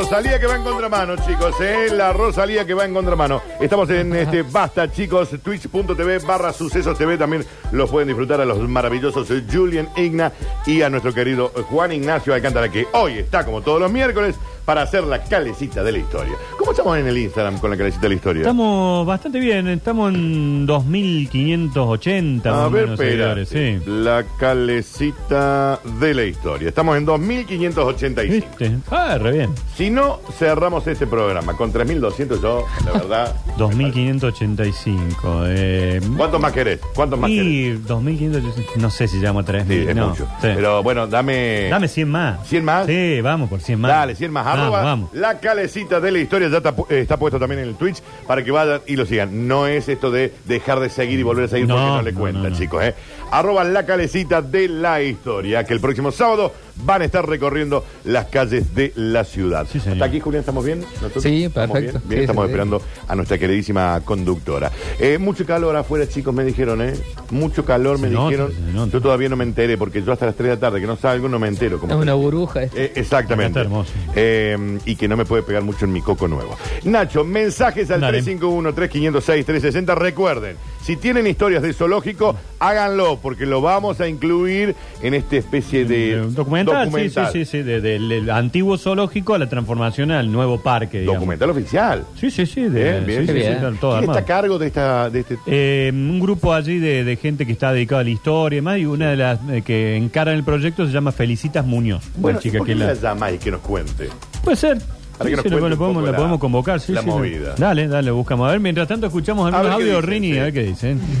Rosalía que va en contramano, chicos, ¿eh? La Rosalía que va en contramano. Estamos en este Basta, chicos, twitch.tv barra sucesos TV. También los pueden disfrutar a los maravillosos Julian Igna y a nuestro querido Juan Ignacio Alcántara, que hoy está, como todos los miércoles, para hacer la calecita de la historia. ¿Cómo estamos en el Instagram con la calecita de la historia? Estamos bastante bien, estamos en 2580 más A ver, espera. sí. La calecita de la historia. Estamos en 2585. ¿Viste? Ah, re bien. Si no cerramos este programa con 3200, yo, la verdad. 2585. Eh, ¿Cuántos más querés? ¿Cuántos más querés? y 2585. No sé si llamo a 3000. Sí, es no, mucho. sí. Pero bueno, dame. Dame 100 más. 100 más. Sí, vamos por 100 más. Dale, 100 más. Arroba vamos. La calecita de la historia ya está, pu- eh, está puesto también en el Twitch para que vayan y lo sigan. No es esto de dejar de seguir y volver a seguir No, porque no le no, cuentan, no, no. chicos. ¿eh? Arroba la calecita de la historia, que el próximo sábado van a estar recorriendo las calles de la ciudad. Sí, señor. Hasta aquí, Julián, ¿estamos bien? ¿Nosotros? Sí, ¿Estamos perfecto. Bien, Bien, Sí, estamos sí, sí. esperando a nuestra queridísima conductora. Eh, mucho calor afuera, chicos, me dijeron, ¿eh? Mucho calor, me dijeron. Yo todavía no me enteré porque yo hasta las 3 de la tarde que no salgo no me entero. Como Es una burbuja. eh, exactamente. Está hermoso. Eh, y que no me puede pegar mucho en mi coco nuevo. Nacho, mensajes al Dale. 351-3506-360. Recuerden, si tienen historias de zoológico, háganlo, porque lo vamos a incluir en esta especie de Eh, documental, documental. sí, sí, sí, sí, de- del, del antiguo zoológico a la transformación al nuevo parque, digamos. Documental oficial. Sí, sí, sí, de, Bien, bien. sí, sí, Qué sí, bien. está todo ¿Quién está a cargo de esta de este Eh, un grupo allí de, de gente que está dedicada a la historia y más, y una de las eh, que encaran el proyecto se llama Felicitas Muñoz. bueno, chica ¿por que la- la llama y que nos cuente? Puede ser. Para que Sí, nos sí, cuente lo, un podemos, poco la la- podemos convocar. Sí, la sí, movida. Dale, dale, buscamos. A ver, mientras tanto escuchamos algunos audios, dicen, Rini, sí. a ver qué dicen.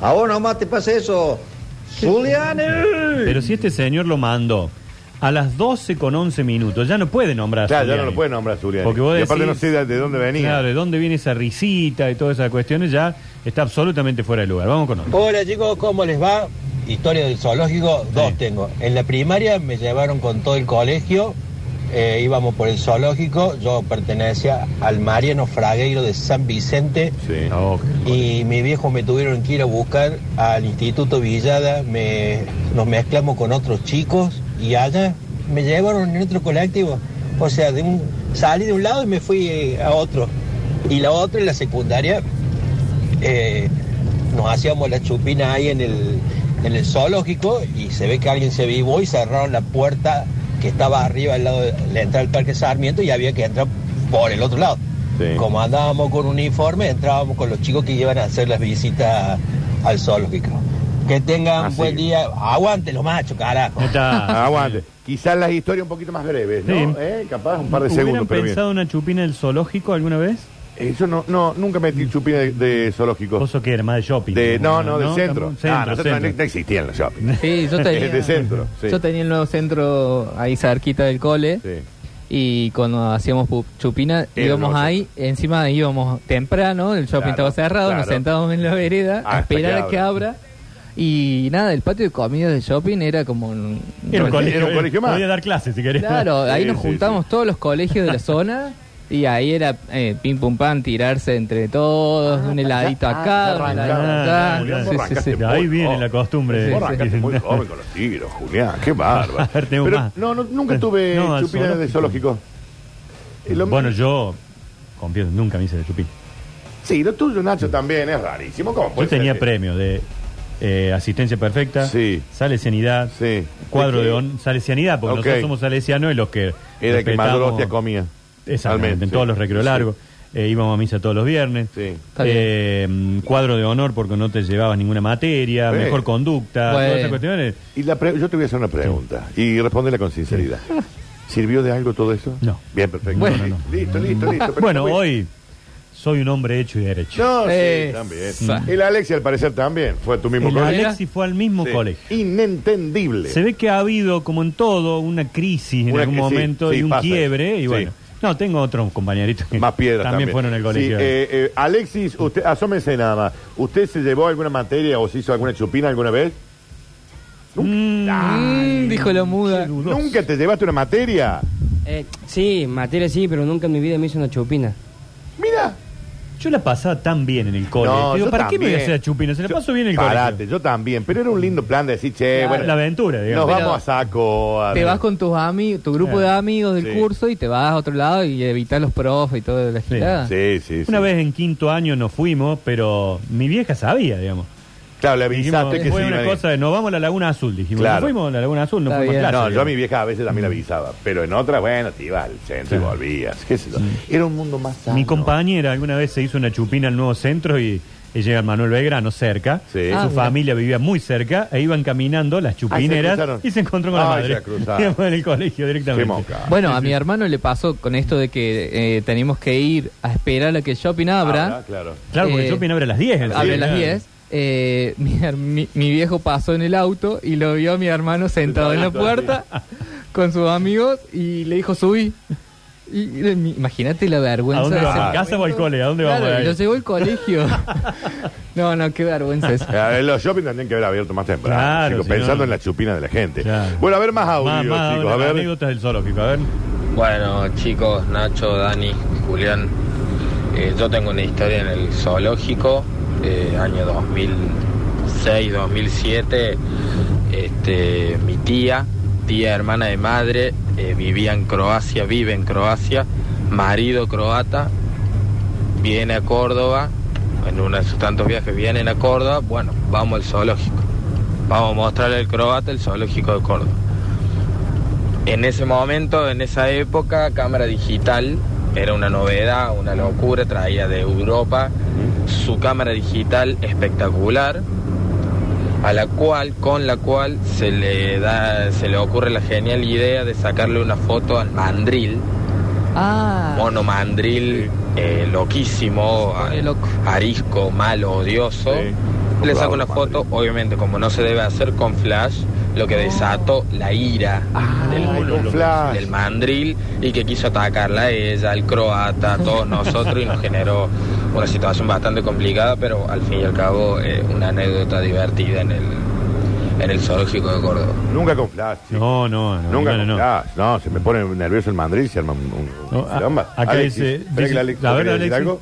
A vos nomás te pasa eso. Julián. Pero si este señor lo mandó a las 12 con 11 minutos, ya no puede nombrar a Claro, ya no Zuliani. lo puede nombrar Zuliani. Porque vos y aparte decís- no sé de, de dónde venía. Claro, de dónde viene esa risita y todas esas cuestiones, ya está absolutamente fuera de lugar. Vamos con otro. Hola chicos, ¿cómo les va? Historia del zoológico, dos tengo. En la primaria me llevaron con todo el colegio, eh, íbamos por el zoológico, yo pertenecía al Mariano Fragueiro de San Vicente Sí. Ok. y mi viejo me tuvieron que ir a buscar al Instituto Villada, me, nos mezclamos con otros chicos y allá me llevaron en otro colectivo. O sea, de un, salí de un lado y me fui eh, a otro. Y la otra, en la secundaria, eh, nos hacíamos la chupina ahí en el, en el zoológico y se ve que alguien se vivó y cerraron la puerta que estaba arriba al lado de la entrada del Parque Sarmiento y había que entrar por el otro lado. Sí. Como andábamos con uniforme, entrábamos con los chicos que iban a hacer las visitas al zoológico. Que tengan Así. buen día. Aguante los machos, carajo. Está. Aguante. Quizás las historias un poquito más breves, ¿no? Sí. ¿Eh? Capaz un par de ¿Hubieran segundos, pero bien. pensado una chupina del zoológico alguna vez? Eso no, no, nunca metí chupina de, de zoológico. ¿Vos que era más de shopping? De, no, no, del centro. Centro, ah, nosotros no, centro. no existían los shopping. Sí, yo tenía, de centro. Sí. yo tenía el nuevo centro ahí cerquita del cole. Sí. Y cuando hacíamos pu- chupina, Era íbamos ahí, encima íbamos temprano, el shopping Claro, estaba cerrado, nos sentábamos en la vereda Hasta a esperar que a que abra. Y nada, el patio de comida del shopping era como un... Era un Era colegio, un colegio más. Podía dar clases si querés. Claro, ahí Sí, nos sí, juntamos todos los colegios de la zona y ahí era eh, pim pum pan, tirarse entre todos, un heladito ah, acá, un heladito acá. Julián, Sí, vos sí, arrancaste sí. De ahí viene la costumbre. Vos de- arrancaste muy joven con los tigros, Julián. Qué bárbaro. Pero más. no, no, nunca tuve No, al chupina de zoológico. Bueno, yo, confieso, nunca me hice de chupín. Sí, lo tuyo, Nacho, también es rarísimo. ¿Cómo Yo tenía ser? premio de eh, asistencia perfecta, Sí. salesianidad, Sí. cuadro ¿De honor, salesianidad, porque nosotros somos salesianos y los que Era el que más hostia comía. Exactamente, en sí. todos los recreos Sí. largos. Eh, íbamos a misa todos los viernes. Sí. Eh, cuadro de honor porque no te llevabas ninguna materia, mejor conducta, Bueno. todas esas cuestiones. Y la pre- yo te voy a hacer una pregunta y respondela con sinceridad. ¿Sirvió de algo todo eso? No. Bien, perfecto. Bueno, listo, no. listo, listo, Bueno, hoy soy un hombre hecho y derecho. No, sí, también. sa- El Alexia, al parecer, también. Fue tu mismo El colegio. Alexi fue al mismo Sí. colegio. Inentendible. Se ve que ha habido, como en todo, una crisis en algún momento sí, y un pasa quiebre. Y Sí. bueno, no, tengo otros compañeritos que Más piedras también. también fueron al colegio. Sí, eh, eh, Alexis, usted, asómese nada más. ¿Usted se llevó alguna materia o se hizo alguna chupina alguna vez? Mm, dijo la muda. ¿Nunca te llevaste una materia? Eh, sí, materia sí, pero nunca en mi vida me hice una chupina. Yo la pasaba tan bien en el cole. No, Digo, yo ¿para qué me voy a también. hacer chupina? Se la Yo- paso bien en el Parate, colegio. yo también. Pero era un lindo plan de decir, che, Claro, bueno, La aventura, nos digamos. Pero- vamos a saco. a Te vas con tus amigos, tu grupo de amigos del Sí. curso y te vas a otro lado y evitas los profes y toda la gilada. Sí, sí, sí. Una vez en quinto año nos fuimos, pero mi vieja sabía, digamos. Claro, le avisaste que fue se una iba a ir. cosa de nos vamos a la Laguna Azul, dijimos. Claro. Nos fuimos a la Laguna Azul, no Está fuimos bien. a clase. No, yo a digamos. mi vieja a veces también le avisaba. Pero en otra, bueno, te ibas al centro y Claro. volvías. ¿Qué sé yo? Era un mundo más sano. Mi compañera alguna vez se hizo una chupina al nuevo centro y ella llega Manuel Belgrano cerca. Sí. Ah, Su mira. familia vivía muy cerca e iban caminando las chupineras cruzaron. y se encontró con la Ay, madre. se cruzaron. Digamos, en el colegio Qué directamente. moca. Bueno, a mi hermano le pasó con esto de que eh, teníamos que ir a esperar a que el shopping abra. Claro. Claro, porque Eh, el shopping abre a las 10. el Abre a las 10. Eh, mi, mi- mi viejo pasó en el auto y lo vio a mi hermano sentado en la puerta con sus amigos y le dijo subí. Y, imagínate la ¿A vergüenza dónde de vamos? ese ¿A casa o al cole? ¿A dónde Claro, vamos? a y ir? lo llevó al colegio. no, no, qué vergüenza eso. Eh, los shopping tendrían que haber abierto más temprano, Claro, chicos, si pensando no- en la chupina de la gente. Claro. Bueno, a ver más audio, Más, más chicos. A ver. anécdotas del zoológico, a ver. Bueno, chicos, Nacho, Dani, Julián, eh, yo tengo una historia en el zoológico, eh, año 2006, 2007. Este, mi tía, tía hermana de madre, eh, vivía en Croacia, vive en Croacia, marido croata, viene a Córdoba, en uno de sus tantos viajes vienen a Córdoba, bueno, vamos al zoológico, vamos a mostrarle al croata el zoológico de Córdoba. En ese momento, en esa época, cámara digital era una novedad, una locura, traía de Europa su cámara digital espectacular, a la cual, con la cual se le da, se le ocurre la genial idea de sacarle una foto al mandril, Ah, mono mandril eh, loquísimo, arisco, malo, odioso. Sí. Le Bravo, una foto, obviamente como no se debe hacer con flash, lo que desató la ira del, Ay, con flash. del mandril y que quiso atacarla a ella, al croata, a todos nosotros y nos generó una situación bastante complicada, pero al fin y al cabo eh, una anécdota divertida en el, en el zoológico de Córdoba. Nunca con flash. No, no, no. Nunca no, con no. flash. No, se me pone nervioso el mandril y se arma un, un- No, un a- acá Alexis, dice- espera que dice- la Alex- a ver, ¿quería decir Alexis. algo?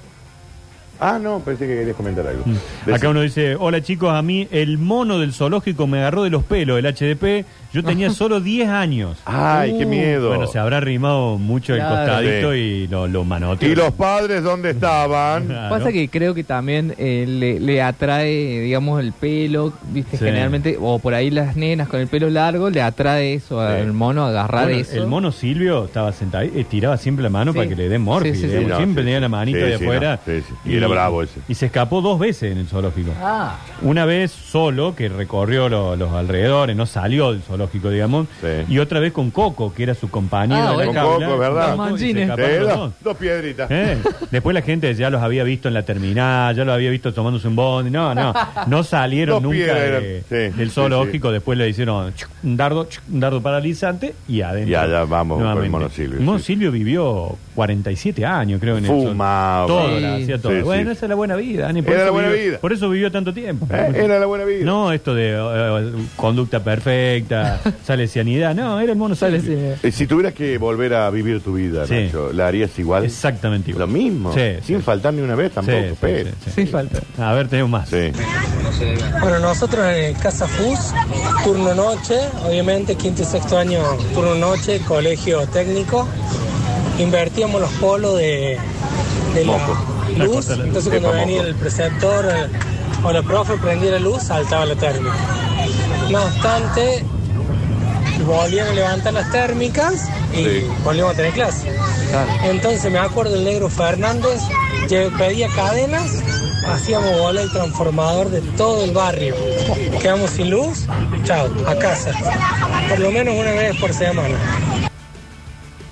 Ah, no, pensé que querías comentar algo. Mm. Acá uno dice, hola chicos, a mí el mono del zoológico me agarró de los pelos, el HDP, yo tenía solo 10 años. Ay, qué Uh, miedo. Bueno, se habrá arrimado mucho Claro. el costadito Sí. y lo, lo manoteó. ¿Y los padres dónde estaban? Claro. Pasa que creo que también eh, le, le atrae, digamos, el pelo, viste, Sí. generalmente, o por ahí las nenas con el pelo largo, le atrae eso al mono, agarrar Bueno, eso. el mono Silvio estaba sentado, eh, tiraba siempre la mano Sí. para que le den morfi. Sí, sí, sí. digamos, no, siempre sí, tenía sí. la manita Sí, de sí, afuera. no, sí, sí. Y era bravo ese. Y se escapó dos veces en el zoológico. Ah, Una vez solo, que recorrió lo- los alrededores, no salió del zoológico, digamos. Sí. Y otra vez con Coco, que era su compañero Ah, de la bueno. Con jaula. Coco, ¿verdad? Los Manchines. y se Sí, escaparon los dos, dos. dos piedritas. ¿Eh? Después la gente ya los había visto en la terminal, ya los había visto tomándose un bondi. No, no, no salieron Dos nunca piedras, de- sí, del sí, zoológico. Después le hicieron chuc, un dardo, chuc, un dardo paralizante y adentro. Y allá vamos con el nuevamente. mono Silvio, El mono sí. Silvio vivió 47 años, creo, en el zoológico. Fumaba. Todo, Sí. la hacía todo. Sí, bueno, sí. esa es la buena vida, Dani. Era eso la buena vivió- vida. Por eso vivió tanto tiempo. Eh, Era la buena vida. No, esto de eh, conducta perfecta, salesianidad. No, era el mono sale Silvio. ese- Eh, Si tuvieras que volver a vivir tu vida, Sí. Nacho, ¿la harías igual? Exactamente igual. Lo mismo. Sí, Sin sí. faltar ni una vez tampoco. Sí, sí, pero. sí, sí. Sí, falta. A ver, tenemos más. Sí. Bueno, nosotros en Casa FUS, turno noche, obviamente quinto y sexto año, turno noche, colegio técnico, invertíamos los polos de, de Moco. la luz, entonces cuando venía el preceptor eh, o la profe prendía la luz, saltaba la térmica. No obstante, volvían a levantar las térmicas y Sí. volvíamos a tener clase. Claro. Entonces me acuerdo el negro Fernández, pedía cadenas, hacíamos bola el transformador de todo el barrio. Quedamos sin luz, chao, a casa. Por lo menos una vez por semana.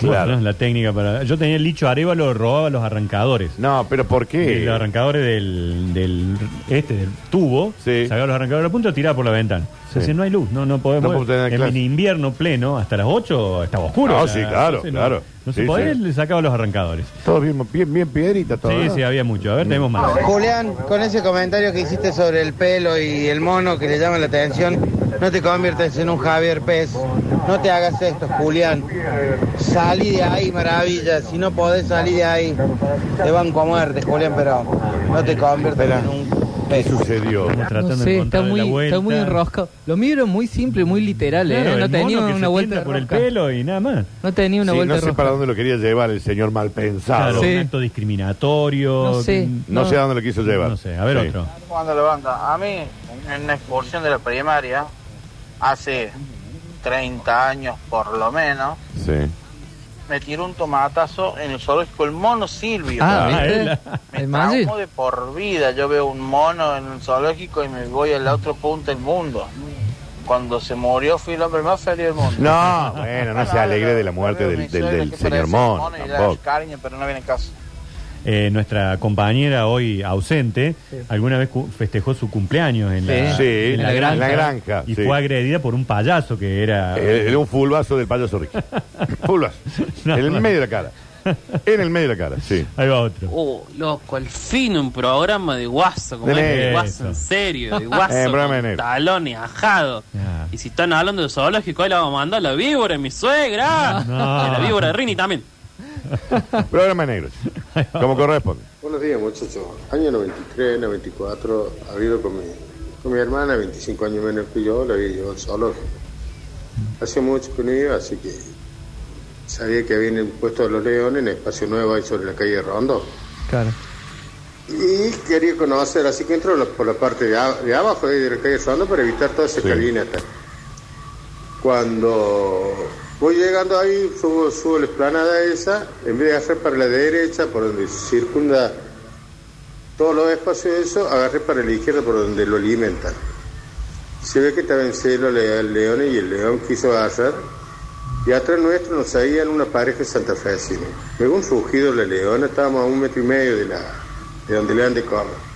Claro. Bueno, la técnica para. Yo tenía el licho Arevalo, robaba los arrancadores. No, pero ¿por Y qué? Los arrancadores del, del este del tubo, Sí. sacaba los arrancadores de la punta, tiraba por la ventana. Sí. Entonces no hay luz, no, no podemos. No podemos tener en clase. invierno pleno, hasta las 8 estaba oscuro. No, La- sí, claro, entonces claro. No, se Sí, podía, sí. le sacaba los arrancadores. Todo bien, bien, bien piedrita todo. Sí, ¿no? sí, había mucho. A ver, tenemos más. Julián, con ese comentario que hiciste sobre el pelo y el mono que le llama la atención, No te conviertas en un Javier Pez. No te hagas esto, Julián. Salí de ahí, maravilla. Si no podés salir de ahí, te van a muerte, Julián, pero no te conviertas en un ¿Qué pez. sucedió? Estamos tratando No de sé, está muy, está muy enroscado. Lo mío era muy simple, muy literal, ¿eh? No tenía una vuelta por el pelo y nada más. No tenía una Sí, vuelta no sé para dónde lo quería llevar el señor mal pensado. Claro, Sí. un acto discriminatorio. No sé. No, No. sé a dónde lo quiso llevar. No sé, a ver Sí. otro. Cuando la banda, a mí, en una excursión de la primaria, hace 30 años por lo menos, Sí. me tiró un tomatazo en el zoológico el mono Silvio. Ah, me traumó de por vida. Yo veo un mono en el zoológico y me voy a la otra punta del mundo. Cuando se murió fui el hombre más feliz del mundo. No, bueno, no se alegre de la muerte del, del- del señor Mono, tampoco. cariño, pero no viene caso. Eh, nuestra compañera hoy ausente, alguna vez cu- festejó su cumpleaños en la, Sí. Sí, en la en granja. la granja. Y sí. fue agredida por un payaso que era. Eh, Era un fulbazo del payaso Ricky. fulbazo. No, en el no. medio de la cara. En el medio de la cara, sí. Ahí va otro. Oh, loco, al fin un programa de guaso, como De es de guaso en serio, de guaso, Eh, programa de con talones, ajado. Ah. Y si están hablando de zoológico, ahí la vamos a mandar la víbora, mi suegra. No. Y la víbora de Rini también. Programa negro. Como corresponde. Buenos días, muchachos. Año 93, 94, ha ido con mi, con mi hermana, 25 años menos que yo, la había llevado zoológico. Hacía mucho que no iba, así que sabía que había en el puesto de los leones, en el espacio nuevo ahí sobre la calle Rondo. Claro. Y quería conocer, así que entro por la parte de, a- de abajo de la calle Rondo para evitar toda esa Sí. Cuando voy llegando ahí, subo, la esplanada esa, en vez de agarrar para la derecha, por donde circunda todos los espacios de eso, agarré para la izquierda por donde lo alimentan. Se ve que estaba en celo el león y el león quiso agarrar. Y atrás nuestro nos seguían una pareja santafesina. Luego un rugido la leona, estábamos a un metro y medio de, la, de donde le dan de comer.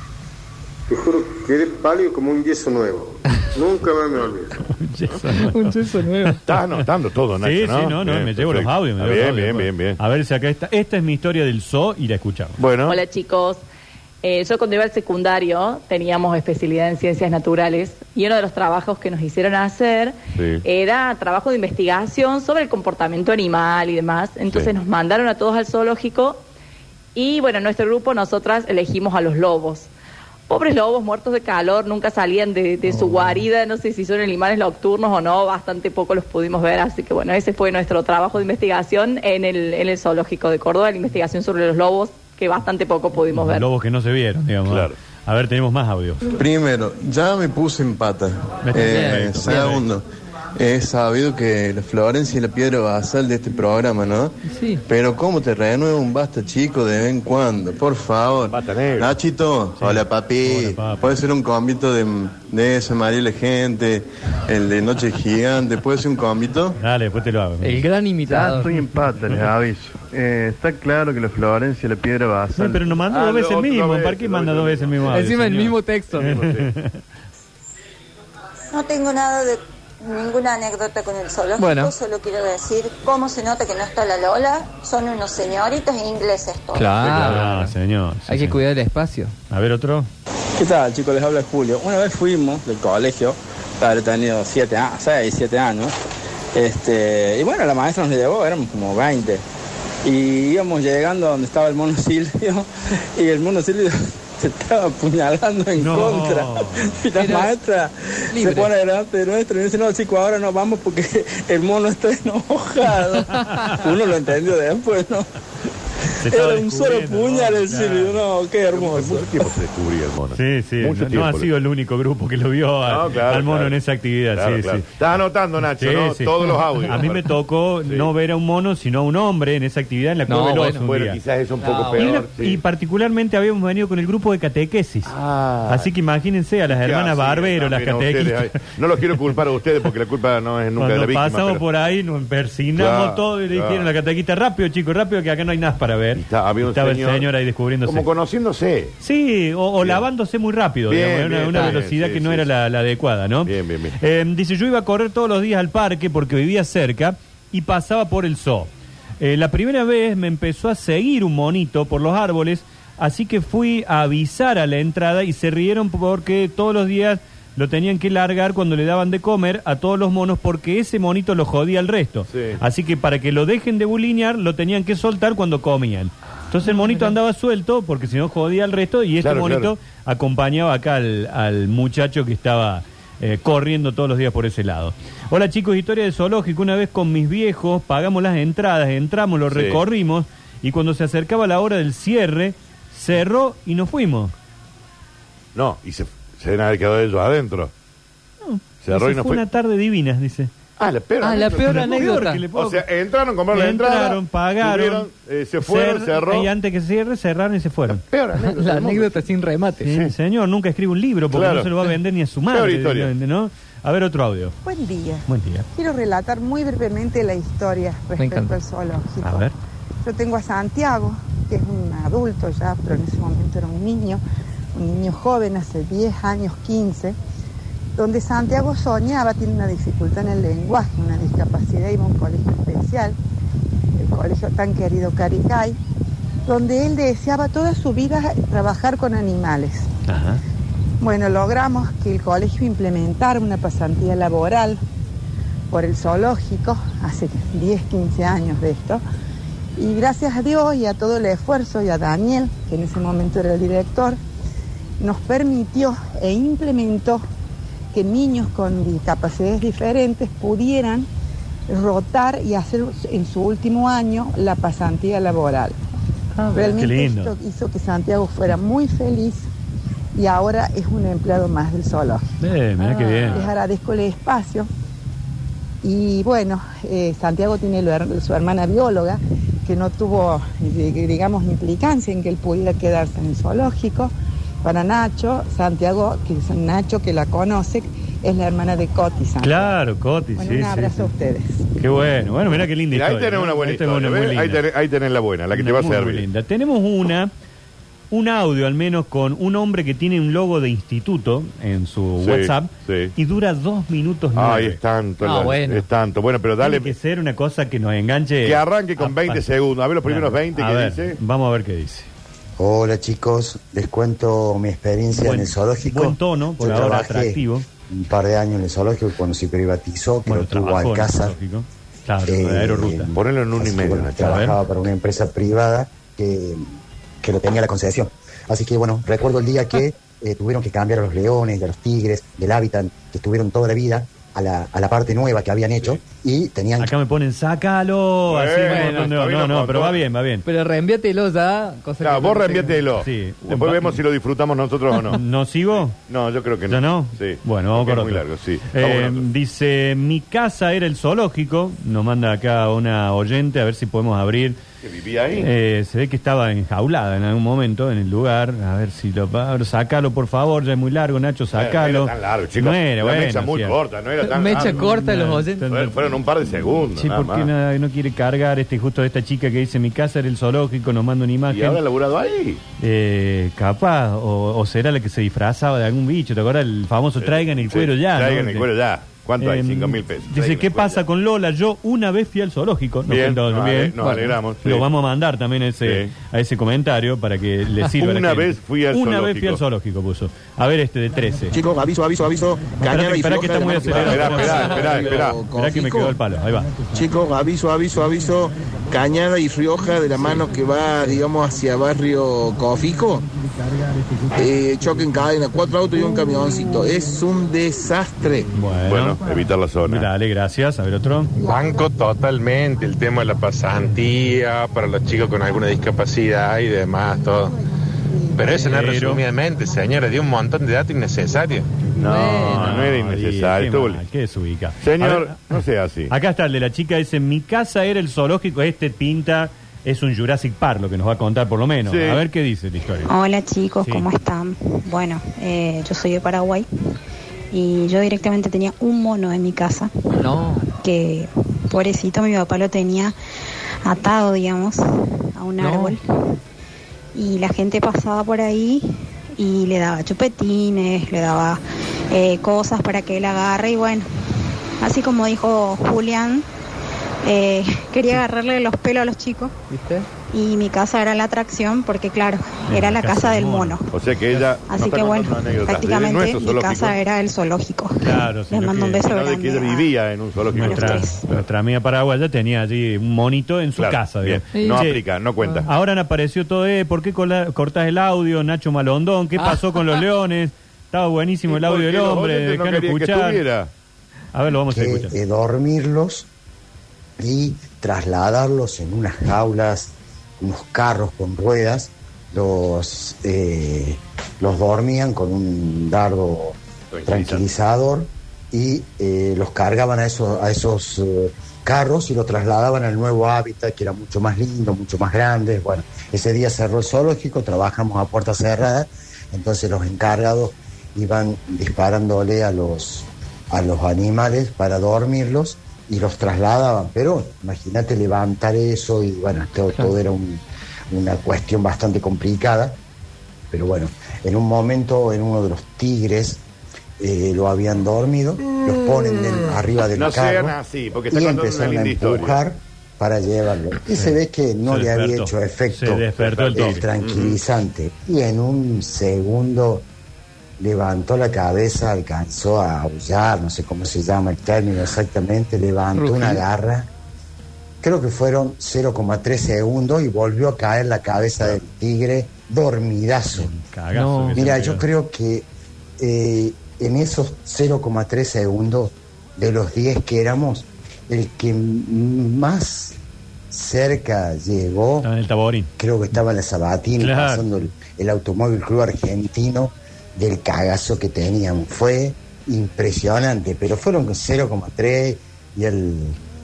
Te juro, quedé pálido como un yeso nuevo. Nunca más me olvido. Un yeso nuevo. Estás anotando todo, Nacho, Sí, ¿no? sí, no, no, Bien, me llevo perfecto. los audios. me Ah, llevo Bien, los bien, audios. bien, bien. A ver si acá está. Esta es mi historia del zoo y la escuchamos. Bueno, Hola chicos, Eh, yo cuando iba al secundario teníamos especialidad en ciencias naturales y uno de los trabajos que nos hicieron hacer Sí. era trabajo de investigación sobre el comportamiento animal y demás. Entonces Sí. nos mandaron a todos al zoológico y bueno, en nuestro grupo nosotras elegimos a los lobos. Pobres lobos muertos de calor, nunca salían de, de su guarida, no sé si son animales nocturnos o no, bastante poco los pudimos ver, así que bueno, ese fue nuestro trabajo de investigación en el, en el zoológico de Córdoba, la investigación sobre los lobos, que bastante poco pudimos ver. Lobos que no se vieron, digamos. Claro. A ver, tenemos más audio. Primero, ya me puse en pata. Eh, bien, segundo, he sabido que la Florencia es la piedra basal de este programa, ¿no? Sí. Pero ¿cómo te renueva un basta chico de vez en cuando? Por favor. Nachito, hola papi. Puede ser un combito de, de esa María la gente, el de Noche Gigante, puede ser un combito. Dale, después te lo hago. El gran Ya imitador. estoy en pata, les aviso. Eh, está claro que la Florencia la piedra basal. No, pero nos manda Ah, dos veces el mismo. vez, ¿Para qué manda dos veces el mismo? Encima el mismo texto. No tengo nada de ninguna anécdota con el zoológico, Bueno. solo quiero decir cómo se nota que no está la Lola. Son unos señoritos ingleses todos. Claro. Señor. sí, Hay que cuidar el espacio. A ver, otro. ¿Qué tal, chicos? Les habla Julio. Una vez fuimos del colegio, haber tenido 7 años, 6, 7 años. Este, y bueno, la maestra nos llevó, éramos como 20. Y íbamos llegando a donde estaba el mono Silvio, y el mono Silvio se estaba apuñalando en No. contra. Y la Era maestra libre. se pone delante de nuestro y dice, no, chicos, ahora no vamos porque el mono está enojado. Uno lo entendió después, ¿no? Se estaba Era un solo puñal ¿no? el Silvio, no, qué hermoso. mucho tiempo se descubría el mono. Sí, sí. Mucho no, tiempo. ha sido el único grupo que lo vio a- No, claro, al mono claro. en esa actividad. Claro, sí, claro. sí. Estás anotando, Nacho, Sí, ¿no? sí. Todos los audios. A mí me tocó no ver a un mono, sino a un hombre en esa actividad en la No, cueva del bueno. Bueno, día. quizás es un poco No, Y, peor. y particularmente habíamos venido con el grupo de catequesis. Ah. Así que imagínense a las ¿Qué hermanas Barbero, las catequistas. No los quiero culpar a ustedes porque la culpa no es nunca de la Cuando víctima. pasamos por ahí, nos persinamos Claro, todo y le dijeron a la catequista, rápido chicos, rápido que acá no hay nada para ver. Y está- había un Estaba señor- el señor ahí descubriéndose. Como conociéndose. Sí, o, lavándose muy rápido, Bien, digamos, una, bien, una está bien, velocidad sí, que no sí, era sí. la, la adecuada, ¿no? Bien, bien, bien. Eh, dice, yo iba a correr todos los días al parque porque vivía cerca y pasaba por el zoo. Eh, la primera vez me empezó a seguir un monito por los árboles, así que fui a avisar a la entrada y se rieron porque todos los días lo tenían que largar cuando le daban de comer a todos los monos porque ese monito lo jodía al resto. Sí. Así que para que lo dejen de bulinear, lo tenían que soltar cuando comían. Entonces el monito andaba suelto porque si no jodía al resto y este Claro, monito claro. acompañaba acá al, al muchacho que estaba eh, corriendo todos los días por ese lado. Hola chicos, historia de zoológico. Una vez con mis viejos pagamos las entradas, entramos, lo Sí. recorrimos y cuando se acercaba la hora del cierre, cerró y nos fuimos. No, y se, se deben haber quedado ellos adentro. Cerró Dice, y no fue fue. una tarde divina, dice. Ah, la peor Ah, la peor anécdota. que le puedo- O sea, entraron, compraron la entrada. Entraron, pagaron, subieron, eh, se fueron, cer- cerró. Y antes que cierre, cerraron y se fueron. Peor anécdota. La del mundo. anécdota sin remate. Sí, Señor, nunca escribe un libro porque Claro. no se lo va a vender ni a su Peor madre. historia. directamente, ¿no? A ver otro audio. Buen día. Buen día. Quiero relatar muy brevemente la historia respecto encanta. al zoológico. A ver. Yo tengo a Santiago, que es un adulto ya, pero en ese momento era un niño, un niño joven, hace 10 años, 15, donde Santiago soñaba, tiene una dificultad en el lenguaje, una discapacidad, iba a un colegio especial, el colegio tan querido Caricay, donde él deseaba toda su vida trabajar con animales. Ajá. Bueno, logramos que el colegio implementara una pasantía laboral por el zoológico, hace 10, 15 años de esto, y gracias a Dios y a todo el esfuerzo y a Daniel, que en ese momento era el director, nos permitió e implementó que niños con discapacidades diferentes pudieran rotar y hacer en su último año la pasantía laboral. Realmente Qué lindo. esto hizo que Santiago fuera muy feliz y ahora es un empleado más del zoológico. Eh, bien. Les agradezco el espacio. Y bueno, eh, Santiago tiene su hermana bióloga, que no tuvo, eh, digamos, implicancia en que él pudiera quedarse en el zoológico. Para Nacho, Santiago, que es Nacho que la conoce, es la hermana de Coti. Santiago. Claro, Coti, Bueno, sí, un sí, abrazo a ustedes. Qué bueno. Bueno, mira qué linda Mira, ahí historia. tenés ¿no? una buena es historia. linda. Ahí, tenés, ahí tenés la buena, la que te va a Muy, muy servir. linda. Tenemos una, un audio al menos con un hombre que tiene un logo de instituto en su Sí, WhatsApp sí. y dura dos minutos Ay, nueve. es tanto, Ah, la- bueno. es tanto. Bueno, pero dale, Tiene que ser una cosa que nos enganche. que arranque con a- 20 a- segundos. A ver los primeros Claro. 20 A que ver, dice. Vamos a ver qué dice. Hola chicos, les cuento mi experiencia Buen- en el zoológico. buen tono, por Yo ahora atractivo. Un par de años en el zoológico cuando se privatizó, que Bueno, lo tuvo Alcázar. Claro, Eh. Ponelo en un Así y que, medio, bueno, trabajaba para una empresa privada que, que lo tenía la concesión. Así que bueno, recuerdo el día que eh, tuvieron que cambiar a los leones, y a los tigres, del hábitat que estuvieron toda la vida a la, a la parte nueva que habían hecho y tenían Acá me ponen, sácalo. Así, Bueno, no, no, no, pero va bien, va bien. Pero reenviátelo ya. Cosa Claro, que vos no reenviátelo. Sí. Después vemos si lo disfrutamos nosotros o no. ¿No sigo? No, yo creo que no. ¿Ya no? Sí. Bueno, vamos Porque con es muy otro. largo, sí. Eh, Vamos con otro. dice, mi casa era el zoológico. Nos manda acá una oyente a ver si podemos abrir. ¿Que vivía ahí? Eh, se ve que estaba enjaulada en algún momento en el lugar. A ver si lo abro. Sácalo, por favor. Ya es muy largo, Nacho, sácalo. No era tan largo, chicos. No era, la bueno, mecha muy sí. corta, no era tan Mecha largo. corta los no, oyentes. Fueron, fueron un par de segundos. Sí, nada porque más. no, no quiere cargar este justo de esta chica que dice mi casa era el zoológico, nos manda una imagen. ¿Y ahora laburado ahí? Eh, capaz, o, o será la que se disfrazaba de algún bicho, ¿te acuerdas? El famoso traigan el Sí, cuero ya. Traigan ¿no? el cuero ya. ¿Cuánto hay? Em, Cinco mil pesos. Dice, ¿qué pasa con Lola? Yo una vez fui al zoológico. Nos Bien, nos bien. ale- nos alegramos, sí. Lo vamos a mandar también a ese, Sí. a ese comentario para que le sirva a la Una gente. vez fui al Una vez zoológico. fui al zoológico, puso. A ver este de 13. Chicos, aviso, aviso, aviso. Cañada y Espera que está floja muy de la mano acelerado. que va. Esperá, esperá, esperá, Esperá que me quedó el palo. Ahí va. Chicos, aviso, aviso, aviso. Cañada y Rioja de la mano que va, digamos, hacia barrio Cofico. Eh, choque en cadena, cuatro autos y un camioncito. Es un desastre. Bueno, Bueno, evitar la zona. dale, gracias. A ver otro. Banco totalmente el tema de la pasantía para los chicos con alguna discapacidad y demás, todo. Pero eso no es resumidamente, señores, dio un montón de datos innecesarios. No, no era innecesario. Qué, mal, qué desubica. Señor, ver, no sea así. Acá está el de la chica, dice, mi casa era el zoológico, este pinta, es un Jurassic Park, lo que nos va a contar por lo menos. Sí. A ver qué dice la historia. Hola chicos, Sí. ¿cómo están? Bueno, eh, yo soy de Paraguay y yo directamente tenía un mono en mi casa No. que, pobrecito, mi papá lo tenía atado, digamos, a un No. árbol y la gente pasaba por ahí y le daba chupetines, le daba eh, cosas para que él agarre y bueno, así como dijo Julián, Eh, quería agarrarle los pelos a los chicos ¿Viste? y mi casa era la atracción porque, claro, era la casa del mono. O sea que ella. Así no que bueno, prácticamente mi zoológico, casa era el zoológico. Claro, Les mando un que- beso que grande. ella vivía en un zoológico. Nuestra, nuestra amiga paraguaya tenía allí un monito en su Claro, casa. bien. No aplica, no cuenta. Ahora han apareció todo, eh, ¿por qué cortás el audio, Nacho Malondón? ¿Qué Ah. pasó con los leones? Estaba buenísimo el ¿Y por audio del hombre, no que escuchar. A ver, lo vamos a que, escuchar. eh, dormirlos y trasladarlos en unas jaulas, unos carros con ruedas, los, eh, los dormían con un dardo tranquilizador y eh, los cargaban a esos, a esos eh, carros y los trasladaban al nuevo hábitat que era mucho más lindo, mucho más grande. Bueno, ese día cerró el zoológico, trabajamos a puerta cerrada, entonces los encargados iban disparándole a los, a los animales para dormirlos y los trasladaban. Pero imagínate levantar eso y bueno, todo, todo era un- una cuestión bastante complicada. Pero bueno, en un momento en uno de los tigres eh, lo habían dormido, los ponen del- arriba del No carro sean así, porque está y empezaron a historia. empujar para llevarlo. Y se ve que no Se le había hecho efecto el tranquilizante. Y en un segundo levantó la cabeza, alcanzó a aullar, no sé cómo se llama el término exactamente, levantó Rugir. una garra. Creo que fueron 0,3 segundos y volvió a caer la cabeza del tigre dormidazo. Cagazo se Mira, yo creo que eh, en esos 0,3 segundos de los 10 que éramos, el que más cerca llegó, Estaba en el Taborín. creo que estaba en la Sabatina Claro. pasando el, el Automóvil Club Argentino del cagazo que teníamos. Fue impresionante, pero fueron 0,3 y el,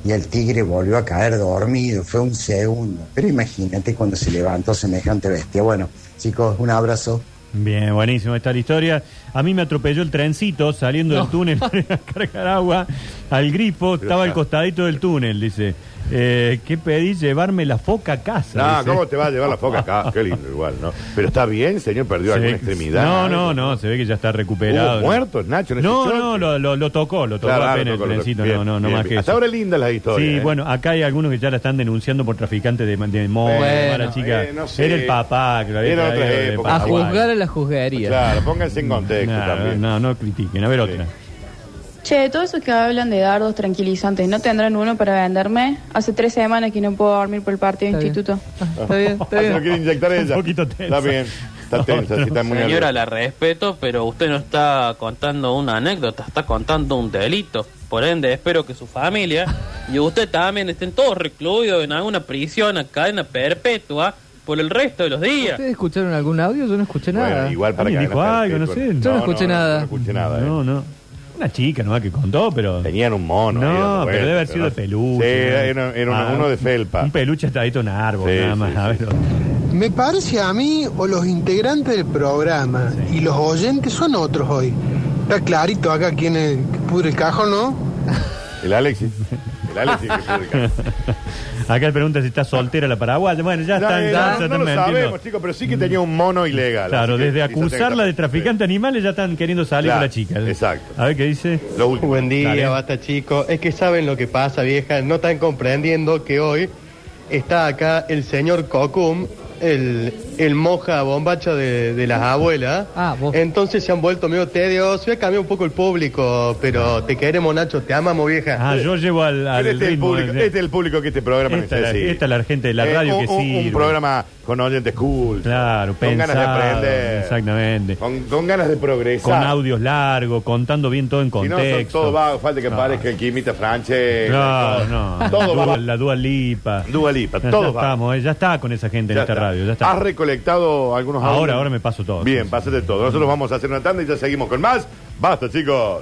y el tigre volvió a caer dormido. Fue un segundo. Pero imagínate cuando se levantó semejante bestia. Bueno, chicos, un abrazo. Bien, buenísimo está la historia. A mí me atropelló el trencito saliendo del túnel para cargar agua al grifo. estaba al costadito del túnel, dice. Eh, ¿Qué pedí? Llevarme la foca a casa. No, dice. ¿cómo te va a llevar la foca acá? Qué lindo igual, ¿no? Pero está bien, señor, perdió Sí. alguna extremidad. No, no, no, se ve que ya está recuperado. ¿Hubo muertos, Nacho, en ese No, choque? no, lo, lo- lo tocó, lo tocó Claro, apenas lo el tocó, lo tocó. trencito, Bien, no, no, no bien, más bien. que Hasta eso. ahora linda la historia. Sí, ¿eh? bueno, acá hay algunos que ya la están denunciando por traficantes de, de moda, Bueno, para chica. eh, no sé. Era el papá que lo había Era otra de época. A Paraguay. juzgar a la juzgaría. Claro, pónganse en contexto No, también. no, no critiquen. A ver otra. Che, todos esos que hablan de dardos tranquilizantes, ¿no tendrán uno para venderme? Hace tres semanas que no puedo dormir por el partido de instituto. Está bien, está Ah, se lo bien. quiere inyectar ella. Un poquito tensa. Está bien, está tensa, sí, está muy Señora, nerviosa. la respeto, pero usted no está contando una anécdota, está contando un delito. Por ende, espero que su familia y usted también estén todos recluidos en alguna prisión, a cadena perpetua, por el resto de los días. ¿Ustedes escucharon algún audio? Yo no escuché nada. Bueno, igual para que dijo algo, no sé. Yo no escuché nada. No, escuché nada. eh. No, no. Una chica nomás que contó, pero. Tenían un mono. ahí No, dando pero debe haber sido de peluche. Sí, ¿no? era, era una- Ah, uno de felpa. Un peluche atadito a un árbol, Sí, nada más. sí, a ver. Me parece a mí o los integrantes del programa y los oyentes son otros hoy. Está clarito acá quién es el que pudre el cajón, ¿no? El Alexis. El que. Acá le pregunta si está soltera la paraguaya. Bueno, ya eh, ya no, están lo metiendo. sabemos, chicos, pero sí que tenía un mono ilegal. Claro, así que desde quizás tenga acusarla de traficante de animales ya están queriendo salir Claro, con la chica. exacto. A ver qué dice. Lo último. Buen día, Dale. basta chicos. Es que saben lo que pasa, vieja. No están comprendiendo que hoy está acá el señor Cocum, el, el moja bombacha de, de las abuelas. Ah, vos. Entonces se han vuelto medio tediosos. Ya cambió un poco el público, pero te queremos, Nacho. Te amamos, vieja. Ah, yo llevo al, al Este es, el público, de- este es el público que este programa Esta es la- necesita. esta es la gente de la Eh, radio un, que un- sirve. Un programa con oyentes cool. Claro, Con ganas de aprender. Exactamente. Con, con ganas de progresar. Con audios largos, contando bien todo en Si no, son- todo va, falta que No. parezca el quimita francés. Claro, no. Todo va. La Dua Lipa. Dua Lipa, Ya, todo ya va. estamos, eh, ya está con esa gente en Ya esta está. radio. Ya está. ¿Has recolectado algunos Ahora, audios? ahora me paso todo. Bien, pásate todo. Nosotros vamos a hacer una tanda y ya seguimos con más. Basta, chicos.